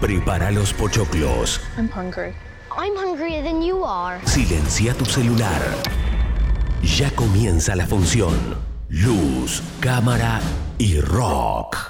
Prepara los pochoclos. I'm hungry. I'm hungrier than you are. Silencia tu celular. Ya comienza la función. Luz, cámara y rock.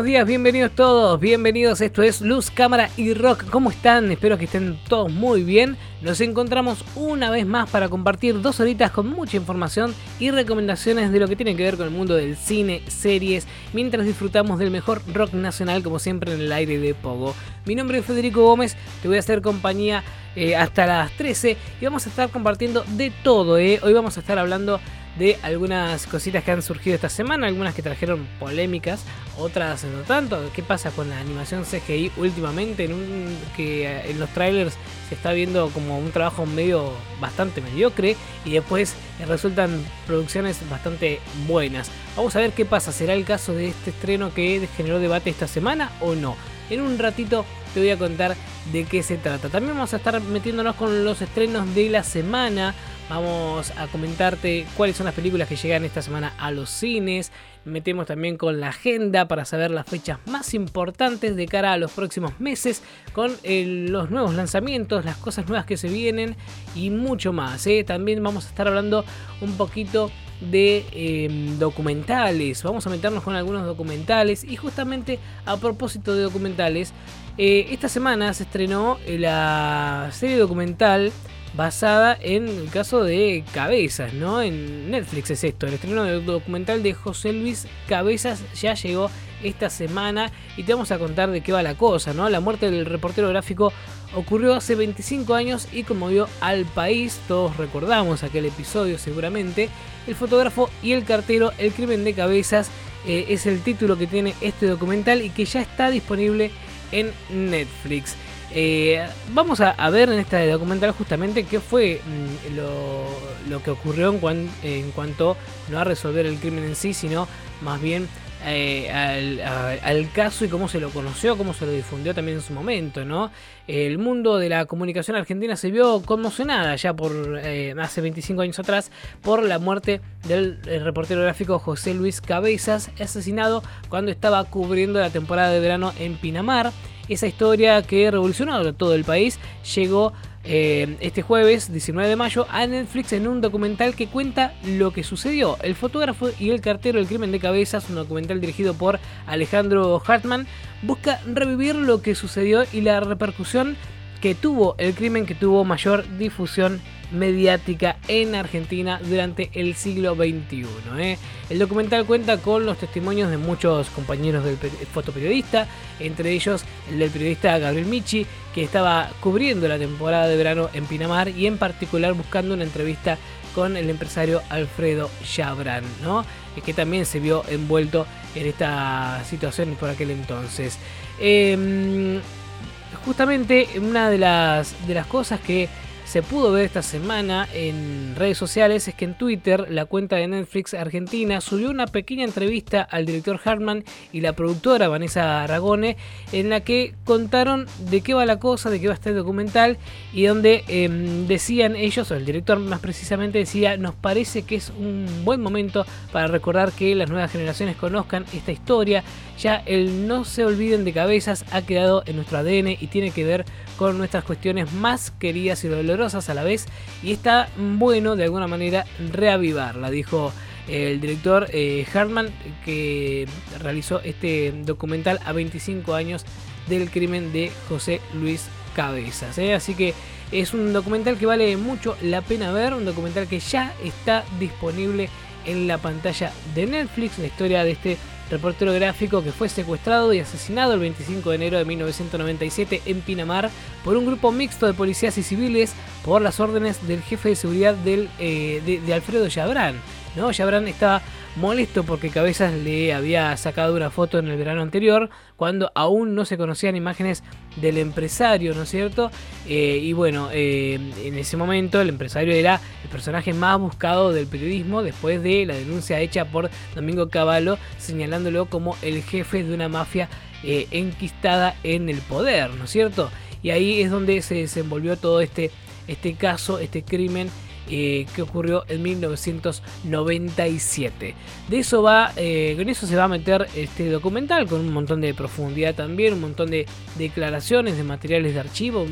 Buenos días, bienvenidos todos, bienvenidos, esto es Luz, Cámara y Rock. ¿Cómo están? Espero que estén todos muy bien. Nos encontramos una vez más para compartir dos horitas con mucha información y recomendaciones de lo que tiene que ver con el mundo del cine, series, mientras disfrutamos del mejor rock nacional como siempre en el aire de Pogo. Mi nombre es Federico Gómez, te voy a hacer compañía eh, hasta las 13 y vamos a estar compartiendo de todo. Eh. Hoy vamos a estar hablando de algunas cositas que han surgido esta semana, algunas que trajeron polémicas, otras no tanto. ¿Qué pasa con la animación CGI últimamente? En un, que eh, en los trailers se está viendo como un trabajo medio bastante mediocre y después resultan producciones bastante buenas. Vamos a ver qué pasa. ¿Será el caso de este estreno que generó debate esta semana o no? En un ratito te voy a contar de qué se trata. También vamos a estar metiéndonos con los estrenos de la semana. Vamos a comentarte cuáles son las películas que llegan esta semana a los cines. Metemos también con la agenda para saber las fechas más importantes de cara a los próximos meses, con eh, los nuevos lanzamientos, las cosas nuevas que se vienen y mucho más. ¿eh? También vamos a estar hablando un poquito de em, documentales. Vamos a meternos con algunos documentales. Y justamente a propósito de documentales, eh, esta semana se estrenó la serie documental basada en el caso de Cabezas, ¿no? En Netflix es esto, el estreno del documental de José Luis Cabezas ya llegó esta semana y te vamos a contar de qué va la cosa, ¿no? La muerte del reportero gráfico ocurrió hace 25 años y conmovió al país, todos recordamos aquel episodio seguramente. El fotógrafo y el cartero, el crimen de Cabezas, eh, es el título que tiene este documental y que ya está disponible en Netflix. Eh, vamos a, ver en este documental justamente qué fue mm, lo, que ocurrió en, en, cuanto no a resolver el crimen en sí, sino más bien eh, al, caso y cómo se lo conoció, cómo se lo difundió también en su momento. El mundo de la comunicación argentina se vio conmocionada ya por eh, hace 25 años atrás por la muerte del reportero gráfico José Luis Cabezas, asesinado cuando estaba cubriendo la temporada de verano en Pinamar. Esa historia que revolucionó todo el país llegó eh, este jueves 19 de mayo a Netflix en un documental que cuenta lo que sucedió. El fotógrafo y el cartero del crimen de cabezas, un documental dirigido por Alejandro Hartman, busca revivir lo que sucedió y la repercusión que tuvo el crimen que tuvo mayor difusión mediática en Argentina durante el siglo XXI. ¿eh? El documental cuenta con los testimonios de muchos compañeros del fotoperiodista, entre ellos el del periodista Gabriel Michi, que estaba cubriendo la temporada de verano en Pinamar y en particular buscando una entrevista con el empresario Alfredo Chabran, ¿no? que también se vio envuelto en esta situación por aquel entonces. Em, justamente una de las, de las cosas que se pudo ver esta semana en redes sociales es que en Twitter la cuenta de Netflix Argentina subió una pequeña entrevista al director Hartman y la productora Vanessa Aragone en la que contaron de qué va la cosa, de qué va este documental y donde em, decían ellos, o el director más precisamente decía, nos parece que es un buen momento para recordar que las nuevas generaciones conozcan esta historia, ya el no se olviden de cabezas ha quedado en nuestro ADN y tiene que ver con nuestras cuestiones más queridas y dolorosas a la vez y está bueno de alguna manera reavivarla, dijo el director eh, Hartman que realizó este documental a 25 años del crimen de José Luis Cabezas. ¿eh? Así que es un documental que vale mucho la pena ver, un documental que ya está disponible en la pantalla de Netflix, la historia de este reportero gráfico que fue secuestrado y asesinado el 25 de enero de 1997 en Pinamar por un grupo mixto de policías y civiles por las órdenes del jefe de seguridad del, eh, de, Alfredo Yabrán. ¿no? Yabrán estaba molesto porque Cabezas le había sacado una foto en el verano anterior, cuando aún no se conocían imágenes del empresario, ¿no es cierto? Eh, y bueno, eh, en ese momento el empresario era el personaje más buscado del periodismo después de la denuncia hecha por Domingo Cavallo, señalándolo como el jefe de una mafia eh, enquistada en el poder, ¿no es cierto? Y ahí es donde se desenvolvió todo este, este caso, este crimen eh, que ocurrió en 1997. De eso va, eh, con eso se va a meter este documental con un montón de profundidad también, un montón de declaraciones, de materiales de archivo,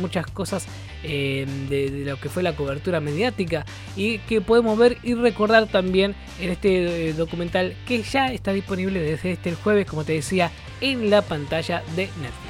muchas cosas de, de, lo que fue la cobertura mediática y que podemos ver y recordar también en este documental que ya está disponible desde este jueves, como te decía, en la pantalla de Netflix.